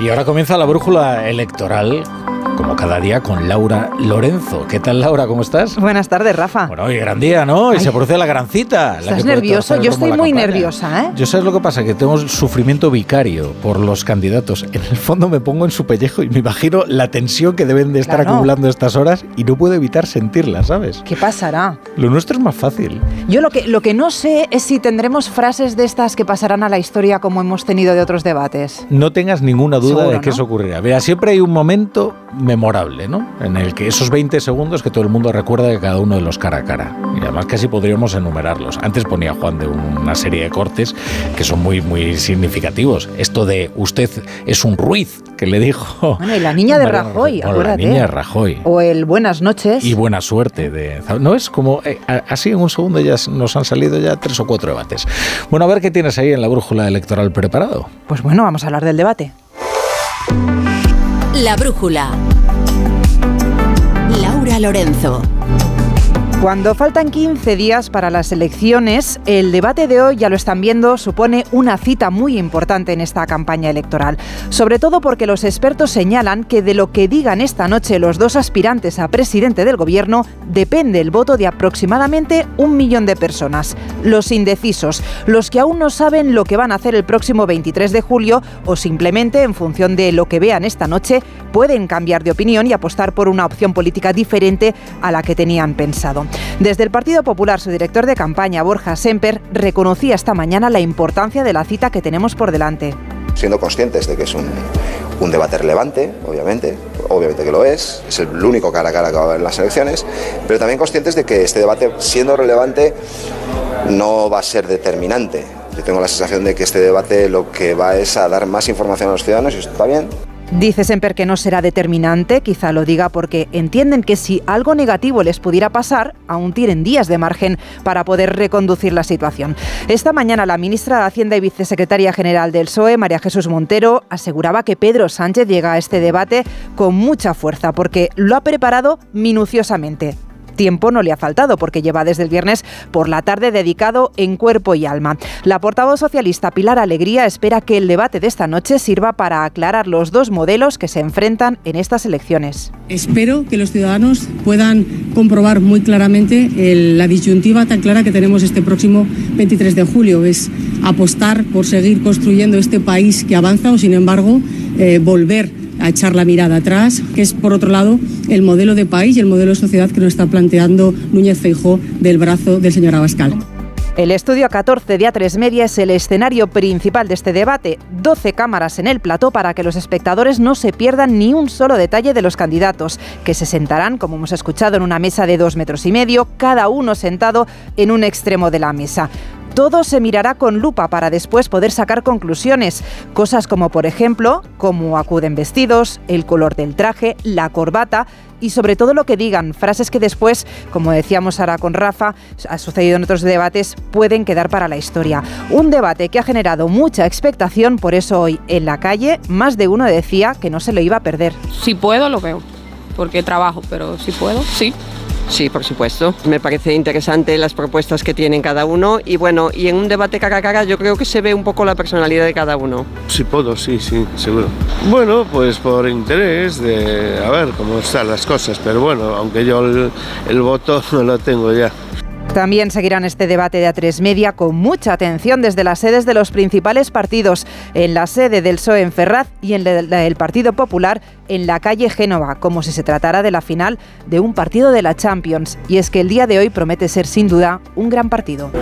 Y ahora comienza la brújula electoral como cada día, con Laura Lorenzo. ¿Qué tal, Laura? ¿Cómo estás? Buenas tardes, Rafa. Bueno, hoy gran día, ¿no? Y se produce la gran cita. ¿Estás nervioso? Yo estoy muy nerviosa, ¿eh? Yo sabes lo que pasa, que tengo sufrimiento vicario por los candidatos. En el fondo me pongo en su pellejo y me imagino la tensión que deben de estar acumulando estas horas y no puedo evitar sentirla, ¿sabes? ¿Qué pasará? Lo nuestro es más fácil. Yo lo que, lo que no sé es si tendremos frases de estas que pasarán a la historia como hemos tenido de otros debates. No tengas ninguna duda de que eso ocurrirá. Mira, siempre hay un momento memorable, ¿no? En el que esos 20 segundos que todo el mundo recuerda de cada uno de los cara a cara. Y además casi podríamos enumerarlos. Antes ponía Juan de una serie de cortes que son muy, muy significativos. Esto de usted es un Ruiz, que le dijo... Bueno, y la niña de Rajoy, o La niña de Rajoy. O el buenas noches. Y buena suerte. De, no es como... Eh, así en un segundo ya nos han salido ya tres o cuatro debates. Bueno, a ver qué tienes ahí en la brújula electoral preparado. Pues bueno, vamos a hablar del debate. La brújula. Lorenzo. Cuando faltan 15 días para las elecciones, el debate de hoy, ya lo están viendo, supone una cita muy importante en esta campaña electoral. Sobre todo porque los expertos señalan que de lo que digan esta noche los dos aspirantes a presidente del gobierno depende el voto de aproximadamente un millón de personas. Los indecisos, los que aún no saben lo que van a hacer el próximo 23 de julio o simplemente en función de lo que vean esta noche pueden cambiar de opinión y apostar por una opción política diferente a la que tenían pensado. Desde el Partido Popular, su director de campaña, Borja Semper, reconocía esta mañana la importancia de la cita que tenemos por delante. Siendo conscientes de que es un, debate relevante, obviamente, obviamente que lo es, es el único cara a cara que va a haber en las elecciones, pero también conscientes de que este debate, siendo relevante, no va a ser determinante. Yo tengo la sensación de que este debate lo que va es a dar más información a los ciudadanos y está bien, Dice Semper que no será determinante, quizá lo diga porque entienden que si algo negativo les pudiera pasar, aún tienen días de margen para poder reconducir la situación. Esta mañana la ministra de Hacienda y vicesecretaria general del PSOE, María Jesús Montero, aseguraba que Pedro Sánchez llega a este debate con mucha fuerza porque lo ha preparado minuciosamente tiempo no le ha faltado porque lleva desde el viernes por la tarde dedicado en cuerpo y alma. La portavoz socialista Pilar Alegría espera que el debate de esta noche sirva para aclarar los dos modelos que se enfrentan en estas elecciones. Espero que los ciudadanos puedan comprobar muy claramente la disyuntiva tan clara que tenemos este próximo 23 de julio. Es apostar por seguir construyendo este país que avanza o, sin embargo, eh, volver a echar la mirada atrás, que es, por otro lado, el modelo de país y el modelo de sociedad que nos está planteando Núñez Feijó del brazo del señor Abascal. El estudio 14 de A3 Media es el escenario principal de este debate. 12 cámaras en el plató para que los espectadores no se pierdan ni un solo detalle de los candidatos, que se sentarán, como hemos escuchado, en una mesa de dos metros y medio, cada uno sentado en un extremo de la mesa todo se mirará con lupa para después poder sacar conclusiones. Cosas como, por ejemplo, cómo acuden vestidos, el color del traje, la corbata y sobre todo lo que digan, frases que después, como decíamos ahora con Rafa, ha sucedido en otros debates, pueden quedar para la historia. Un debate que ha generado mucha expectación, por eso hoy en la calle más de uno decía que no se lo iba a perder. Si puedo, lo veo, porque trabajo, pero si puedo, sí. Sí, por supuesto. Me parece interesante las propuestas que tienen cada uno y bueno, y en un debate cara a cara yo creo que se ve un poco la personalidad de cada uno. Sí puedo, sí, sí, seguro. Bueno, pues por interés de a ver cómo están las cosas, pero bueno, aunque yo el, el voto no lo tengo ya. También seguirán este debate de A3 Media con mucha atención desde las sedes de los principales partidos, en la sede del PSOE en Ferraz y en la del Partido Popular en la calle Génova, como si se tratara de la final de un partido de la Champions. Y es que el día de hoy promete ser sin duda un gran partido.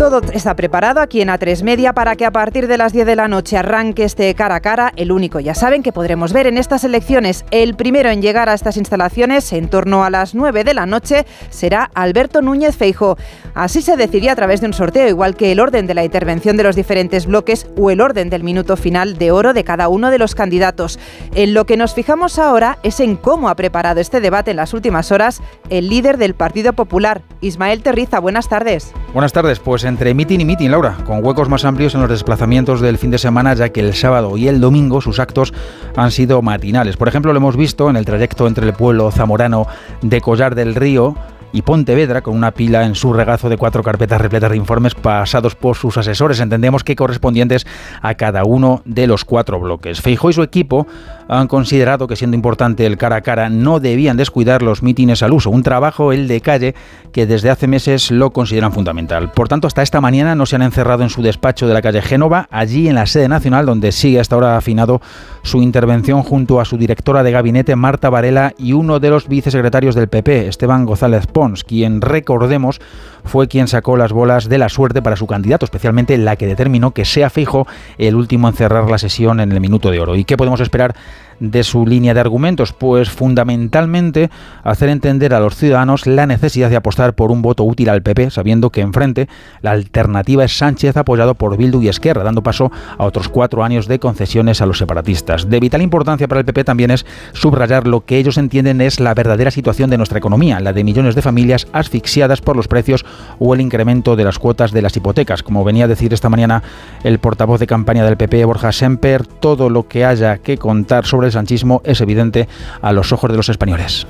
Todo está preparado aquí en A3 Media para que a partir de las 10 de la noche arranque este cara a cara, el único, ya saben, que podremos ver en estas elecciones. El primero en llegar a estas instalaciones, en torno a las 9 de la noche, será Alberto Núñez Feijo. Así se decidía a través de un sorteo, igual que el orden de la intervención de los diferentes bloques o el orden del minuto final de oro de cada uno de los candidatos. En lo que nos fijamos ahora es en cómo ha preparado este debate en las últimas horas el líder del Partido Popular, Ismael Terriza. Buenas tardes. Buenas tardes, pues entre mitin y mitin, Laura, con huecos más amplios en los desplazamientos del fin de semana, ya que el sábado y el domingo sus actos han sido matinales. Por ejemplo, lo hemos visto en el trayecto entre el pueblo zamorano de Collar del Río y Pontevedra, con una pila en su regazo de cuatro carpetas repletas de informes pasados por sus asesores, entendemos que correspondientes a cada uno de los cuatro bloques. Feijó y su equipo han considerado que siendo importante el cara a cara no debían descuidar los mítines al uso, un trabajo, el de calle, que desde hace meses lo consideran fundamental. Por tanto, hasta esta mañana no se han encerrado en su despacho de la calle Génova, allí en la sede nacional, donde sigue hasta ahora afinado su intervención junto a su directora de gabinete, Marta Varela, y uno de los vicesecretarios del PP, Esteban González Pons, quien, recordemos, fue quien sacó las bolas de la suerte para su candidato, especialmente la que determinó que sea fijo el último en cerrar la sesión en el minuto de oro. ¿Y qué podemos esperar de su línea de argumentos? Pues fundamentalmente hacer entender a los ciudadanos la necesidad de apostar por un voto útil al PP, sabiendo que enfrente la alternativa es Sánchez apoyado por Bildu y Esquerra, dando paso a otros cuatro años de concesiones a los separatistas. De vital importancia para el PP también es subrayar lo que ellos entienden es la verdadera situación de nuestra economía, la de millones de familias asfixiadas por los precios o el incremento de las cuotas de las hipotecas. Como venía a decir esta mañana el portavoz de campaña del PP, Borja Semper, todo lo que haya que contar sobre sanchismo es evidente a los ojos de los españoles.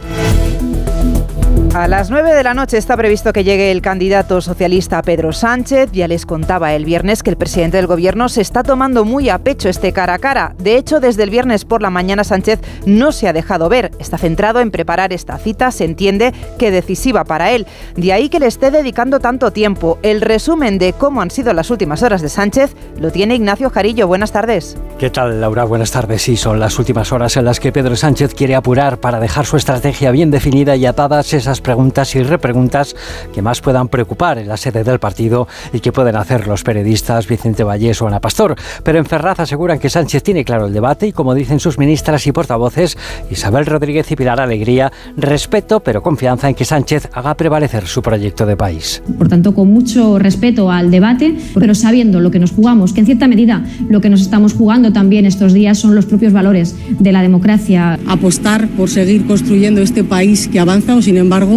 A las 9 de la noche está previsto que llegue el candidato socialista Pedro Sánchez. Ya les contaba el viernes que el presidente del gobierno se está tomando muy a pecho este cara a cara. De hecho, desde el viernes por la mañana Sánchez no se ha dejado ver. Está centrado en preparar esta cita, se entiende que decisiva para él. De ahí que le esté dedicando tanto tiempo. El resumen de cómo han sido las últimas horas de Sánchez lo tiene Ignacio Jarillo. Buenas tardes. ¿Qué tal, Laura? Buenas tardes. Sí, son las últimas horas en las que Pedro Sánchez quiere apurar para dejar su estrategia bien definida y atadas esas preguntas y repreguntas que más puedan preocupar en la sede del partido y que pueden hacer los periodistas Vicente Vallés o Ana Pastor. Pero en Ferraz aseguran que Sánchez tiene claro el debate y, como dicen sus ministras y portavoces, Isabel Rodríguez y Pilar Alegría, respeto pero confianza en que Sánchez haga prevalecer su proyecto de país. Por tanto, con mucho respeto al debate, pero sabiendo lo que nos jugamos, que en cierta medida lo que nos estamos jugando también estos días son los propios valores de la democracia. Apostar por seguir construyendo este país que avanza o, sin embargo,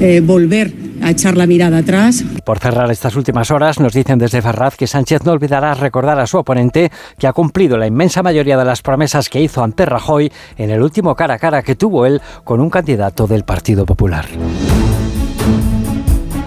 eh, volver a echar la mirada atrás. Por cerrar estas últimas horas, nos dicen desde Ferraz que Sánchez no olvidará recordar a su oponente que ha cumplido la inmensa mayoría de las promesas que hizo ante Rajoy en el último cara a cara que tuvo él con un candidato del Partido Popular.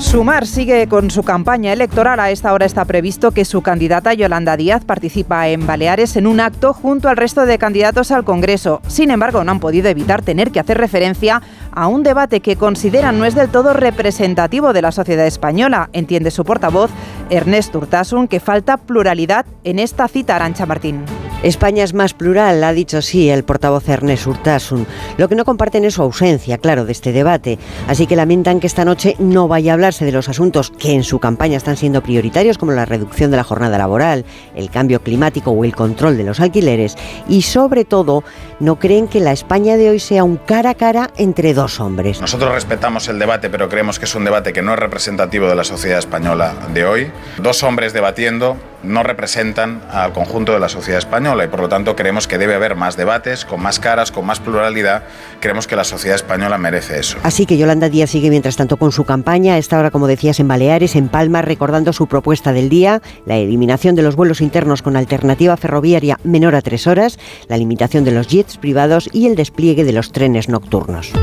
Sumar sigue con su campaña electoral. A esta hora está previsto que su candidata Yolanda Díaz participa en Baleares en un acto junto al resto de candidatos al Congreso. Sin embargo, no han podido evitar tener que hacer referencia a un debate que consideran no es del todo representativo de la sociedad española. Entiende su portavoz, Ernest Urtasun, que falta pluralidad en esta cita Arancha Martín. España es más plural, ha dicho sí el portavoz Ernest Urtasun. Lo que no comparten es su ausencia, claro, de este debate. Así que lamentan que esta noche no vaya a hablarse de los asuntos que en su campaña están siendo prioritarios, como la reducción de la jornada laboral, el cambio climático o el control de los alquileres. Y sobre todo, no creen que la España de hoy sea un cara a cara entre dos hombres. Nosotros respetamos el debate, pero creemos que es un debate que no es representativo de la sociedad española de hoy. Dos hombres debatiendo no representan al conjunto de la sociedad y por lo tanto creemos que debe haber más debates, con más caras, con más pluralidad. Creemos que la sociedad española merece eso. Así que Yolanda Díaz sigue mientras tanto con su campaña, esta hora como decías en Baleares, en Palma, recordando su propuesta del día, la eliminación de los vuelos internos con alternativa ferroviaria menor a tres horas, la limitación de los jets privados y el despliegue de los trenes nocturnos.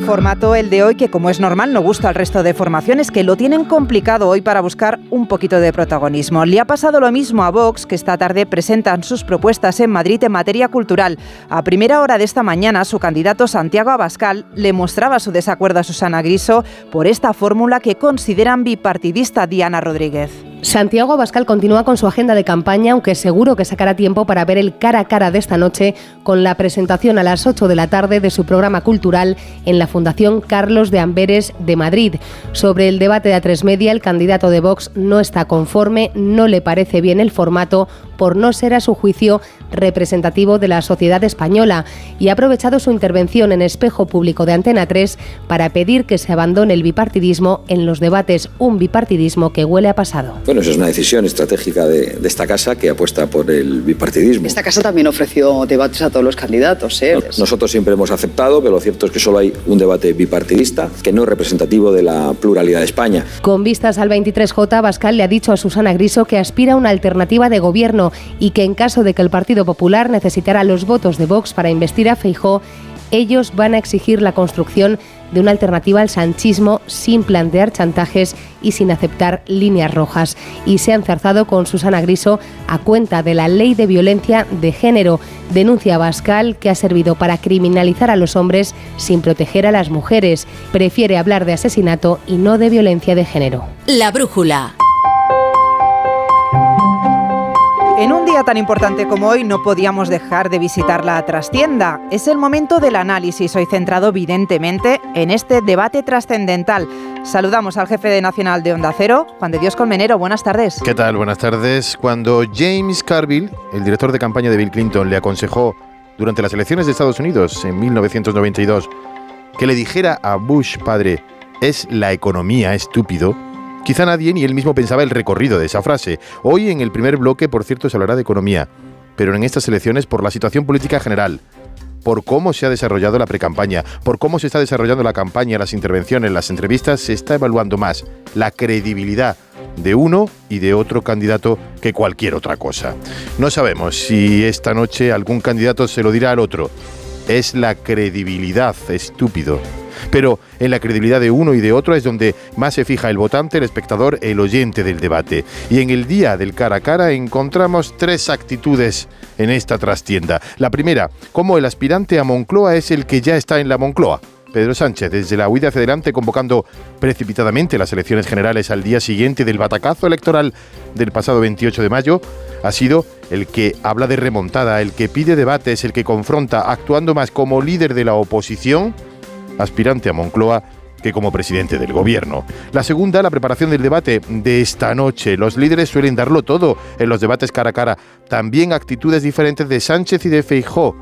Formato, el de hoy, que como es normal no gusta al resto de formaciones que lo tienen complicado hoy para buscar un poquito de protagonismo. Le ha pasado lo mismo a Vox, que esta tarde presentan sus propuestas en Madrid en materia cultural. A primera hora de esta mañana, su candidato Santiago Abascal le mostraba su desacuerdo a Susana Griso por esta fórmula que consideran bipartidista Diana Rodríguez. Santiago Abascal continúa con su agenda de campaña, aunque seguro que sacará tiempo para ver el cara a cara de esta noche con la presentación a las 8 de la tarde de su programa cultural en la Fundación Carlos de Amberes de Madrid. Sobre el debate de A3 Media, el candidato de Vox no está conforme, no le parece bien el formato por no ser a su juicio representativo de la sociedad española y ha aprovechado su intervención en espejo público de Antena 3 para pedir que se abandone el bipartidismo en los debates, un bipartidismo que huele a pasado. Bueno, eso es una decisión estratégica de, esta casa que apuesta por el bipartidismo. Esta casa también ofreció debates a todos los candidatos. ¿eh? Nosotros siempre hemos aceptado, pero lo cierto es que solo hay un debate bipartidista que no es representativo de la pluralidad de España. Con vistas al 23J, Bascal le ha dicho a Susana Griso que aspira a una alternativa de gobierno y que en caso de que el Partido Popular necesitara los votos de Vox para investir a Feijó, ellos van a exigir la construcción de una alternativa al sanchismo sin plantear chantajes y sin aceptar líneas rojas. Y se ha enzarzado con Susana Griso a cuenta de la ley de violencia de género. Denuncia Bascal que ha servido para criminalizar a los hombres sin proteger a las mujeres. Prefiere hablar de asesinato y no de violencia de género. La brújula. En un día tan importante como hoy no podíamos dejar de visitar la trastienda. Es el momento del análisis, hoy centrado evidentemente en este debate trascendental. Saludamos al jefe de nacional de Onda Cero, Juan de Dios Colmenero. Buenas tardes. ¿Qué tal? Buenas tardes. Cuando James Carville, el director de campaña de Bill Clinton, le aconsejó durante las elecciones de Estados Unidos en 1992 que le dijera a Bush padre, es la economía estúpido, Quizá nadie ni él mismo pensaba el recorrido de esa frase. Hoy en el primer bloque, por cierto, se hablará de economía, pero en estas elecciones por la situación política general, por cómo se ha desarrollado la precampaña, por cómo se está desarrollando la campaña, las intervenciones, las entrevistas, se está evaluando más la credibilidad de uno y de otro candidato que cualquier otra cosa. No sabemos si esta noche algún candidato se lo dirá al otro. Es la credibilidad, estúpido, pero en la credibilidad de uno y de otro es donde más se fija el votante, el espectador, el oyente del debate. Y en el día del cara a cara encontramos tres actitudes en esta trastienda. La primera, cómo el aspirante a Moncloa es el que ya está en la Moncloa. Pedro Sánchez, desde la huida hacia adelante, convocando precipitadamente las elecciones generales al día siguiente del batacazo electoral del pasado 28 de mayo, ha sido el que habla de remontada, el que pide debates, el que confronta, actuando más como líder de la oposición aspirante a Moncloa que como presidente del gobierno. La segunda, la preparación del debate de esta noche. Los líderes suelen darlo todo en los debates cara a cara. También actitudes diferentes de Sánchez y de Feijó.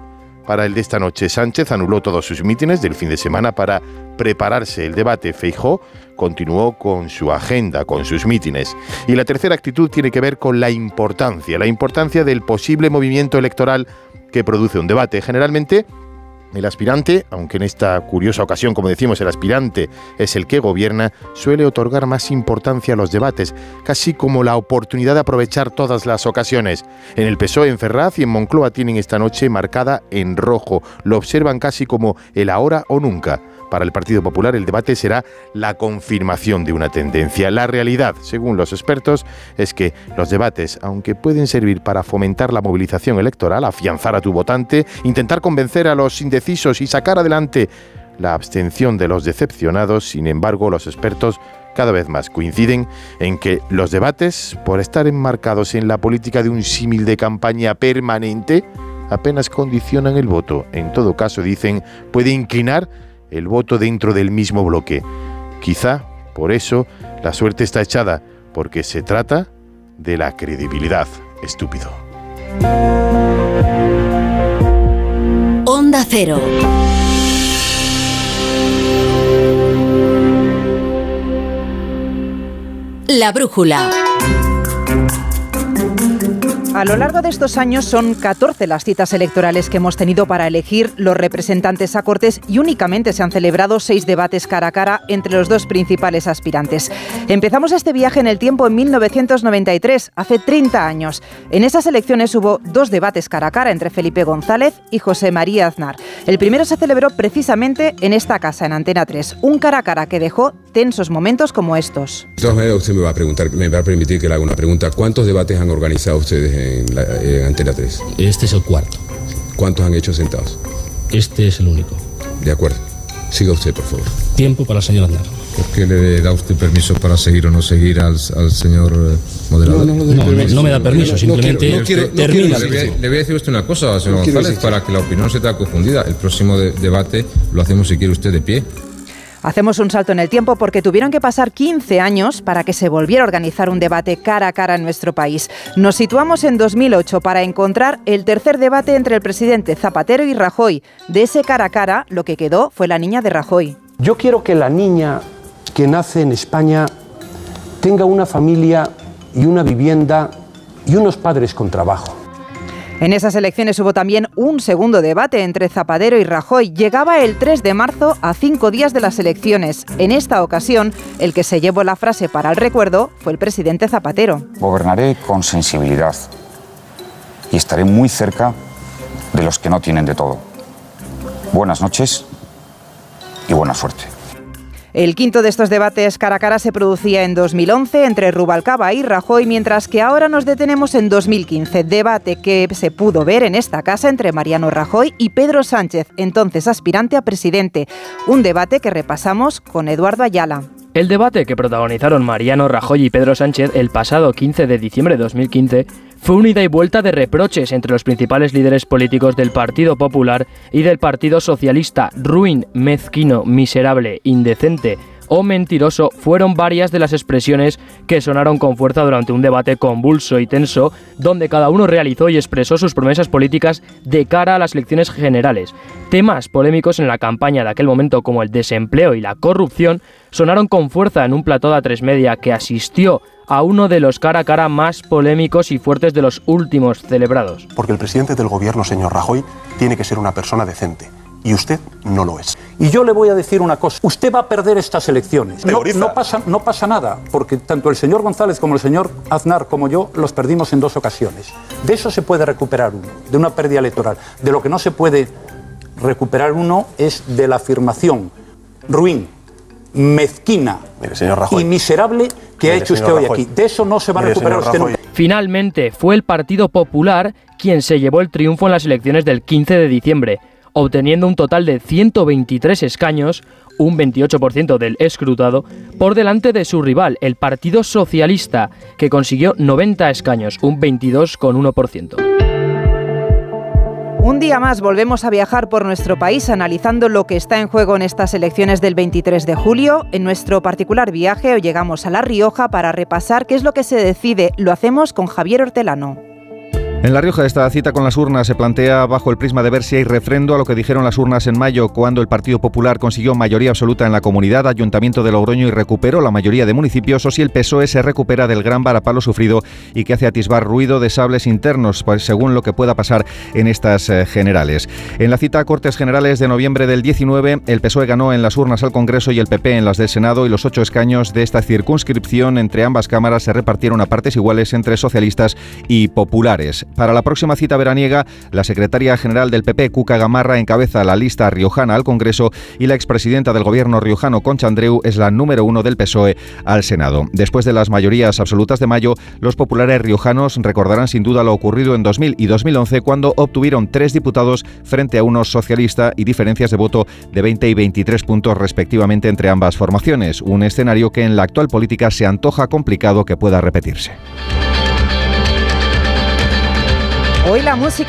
Para el de esta noche, Sánchez anuló todos sus mítines del fin de semana para prepararse el debate. Feijó continuó con su agenda, con sus mítines. Y la tercera actitud tiene que ver con la importancia, la importancia del posible movimiento electoral que produce un debate. Generalmente el aspirante, aunque en esta curiosa ocasión, como decimos, el aspirante es el que gobierna, suele otorgar más importancia a los debates, casi como la oportunidad de aprovechar todas las ocasiones. En el PSOE, en Ferraz y en Moncloa tienen esta noche marcada en rojo. Lo observan casi como el ahora o nunca. Para el Partido Popular el debate será la confirmación de una tendencia. La realidad, según los expertos, es que los debates, aunque pueden servir para fomentar la movilización electoral, afianzar a tu votante, intentar convencer a los indecisos y sacar adelante la abstención de los decepcionados, sin embargo, los expertos cada vez más coinciden en que los debates, por estar enmarcados en la política de un símil de campaña permanente, apenas condicionan el voto. En todo caso, dicen, puede inclinar el voto dentro del mismo bloque. Quizá por eso la suerte está echada, porque se trata de la credibilidad, estúpido. Onda Cero. La brújula. A lo largo de estos años son 14 las citas electorales que hemos tenido para elegir los representantes a Cortes y únicamente se han celebrado seis debates cara a cara entre los dos principales aspirantes. Empezamos este viaje en el tiempo en 1993, hace 30 años. En esas elecciones hubo dos debates cara a cara entre Felipe González y José María Aznar. El primero se celebró precisamente en esta casa, en Antena 3, un cara a cara que dejó tensos momentos como estos. De usted me va a preguntar, me va a permitir que le haga una pregunta. ¿Cuántos debates han organizado ustedes en, la, Antena 3? Este es el cuarto. ¿Cuántos han hecho sentados? Este es el único. De acuerdo. Siga usted, por favor. Tiempo para el señor Aznar. ¿Por qué le da usted permiso para seguir o no seguir al, señor eh, moderador? No, no, me da permiso, simplemente termina. Le, voy a decir usted una cosa, señor González, para que la opinión se te confundida. El próximo debate lo hacemos, si quiere usted, de pie. Hacemos un salto en el tiempo porque tuvieron que pasar 15 años para que se volviera a organizar un debate cara a cara en nuestro país. Nos situamos en 2008 para encontrar el tercer debate entre el presidente Zapatero y Rajoy. De ese cara a cara, lo que quedó fue la niña de Rajoy. Yo quiero que la niña que nace en España tenga una familia y una vivienda y unos padres con trabajo. En esas elecciones hubo también un segundo debate entre Zapatero y Rajoy. Llegaba el 3 de marzo a cinco días de las elecciones. En esta ocasión, el que se llevó la frase para el recuerdo fue el presidente Zapatero. Gobernaré con sensibilidad y estaré muy cerca de los que no tienen de todo. Buenas noches y buena suerte. El quinto de estos debates cara a cara se producía en 2011 entre Rubalcaba y Rajoy, mientras que ahora nos detenemos en 2015, debate que se pudo ver en esta casa entre Mariano Rajoy y Pedro Sánchez, entonces aspirante a presidente. Un debate que repasamos con Eduardo Ayala. El debate que protagonizaron Mariano Rajoy y Pedro Sánchez el pasado 15 de diciembre de 2015 fue una ida y vuelta de reproches entre los principales líderes políticos del Partido Popular y del Partido Socialista. Ruin, mezquino, miserable, indecente o mentiroso fueron varias de las expresiones que sonaron con fuerza durante un debate convulso y tenso, donde cada uno realizó y expresó sus promesas políticas de cara a las elecciones generales. Temas polémicos en la campaña de aquel momento como el desempleo y la corrupción sonaron con fuerza en un plató de a tres media que asistió a uno de los cara a cara más polémicos y fuertes de los últimos celebrados. Porque el presidente del gobierno, señor Rajoy, tiene que ser una persona decente. Y usted no lo es. Y yo le voy a decir una cosa. Usted va a perder estas elecciones. No, no, pasa, no pasa nada, porque tanto el señor González como el señor Aznar como yo los perdimos en dos ocasiones. De eso se puede recuperar uno, de una pérdida electoral. De lo que no se puede recuperar uno es de la afirmación ruin, mezquina y miserable que ha hecho usted hoy aquí. De eso no se va a recuperar usted nunca. Finalmente, fue el Partido Popular quien se llevó el triunfo en las elecciones del 15 de diciembre, obteniendo un total de 123 escaños, un 28% del escrutado, por delante de su rival, el Partido Socialista, que consiguió 90 escaños, un 22,1%. Un día más volvemos a viajar por nuestro país analizando lo que está en juego en estas elecciones del 23 de julio. En nuestro particular viaje hoy llegamos a La Rioja para repasar qué es lo que se decide. Lo hacemos con Javier Hortelano. En La Rioja esta cita con las urnas se plantea bajo el prisma de ver si hay refrendo a lo que dijeron las urnas en mayo cuando el Partido Popular consiguió mayoría absoluta en la comunidad, Ayuntamiento de Logroño y recuperó la mayoría de municipios o si el PSOE se recupera del gran varapalo sufrido y que hace atisbar ruido de sables internos, pues, según lo que pueda pasar en estas eh, generales. En la cita a Cortes Generales de noviembre del 19, el PSOE ganó en las urnas al Congreso y el PP en las del Senado y los ocho escaños de esta circunscripción entre ambas cámaras se repartieron a partes iguales entre socialistas y populares. Para la próxima cita veraniega, la secretaria general del PP, Cuca Gamarra, encabeza la lista riojana al Congreso y la expresidenta del gobierno riojano, Concha Andreu, es la número uno del PSOE al Senado. Después de las mayorías absolutas de mayo, los populares riojanos recordarán sin duda lo ocurrido en 2000 y 2011 cuando obtuvieron tres diputados frente a uno socialista y diferencias de voto de 20 y 23 puntos respectivamente entre ambas formaciones. Un escenario que en la actual política se antoja complicado que pueda repetirse. Hoy la música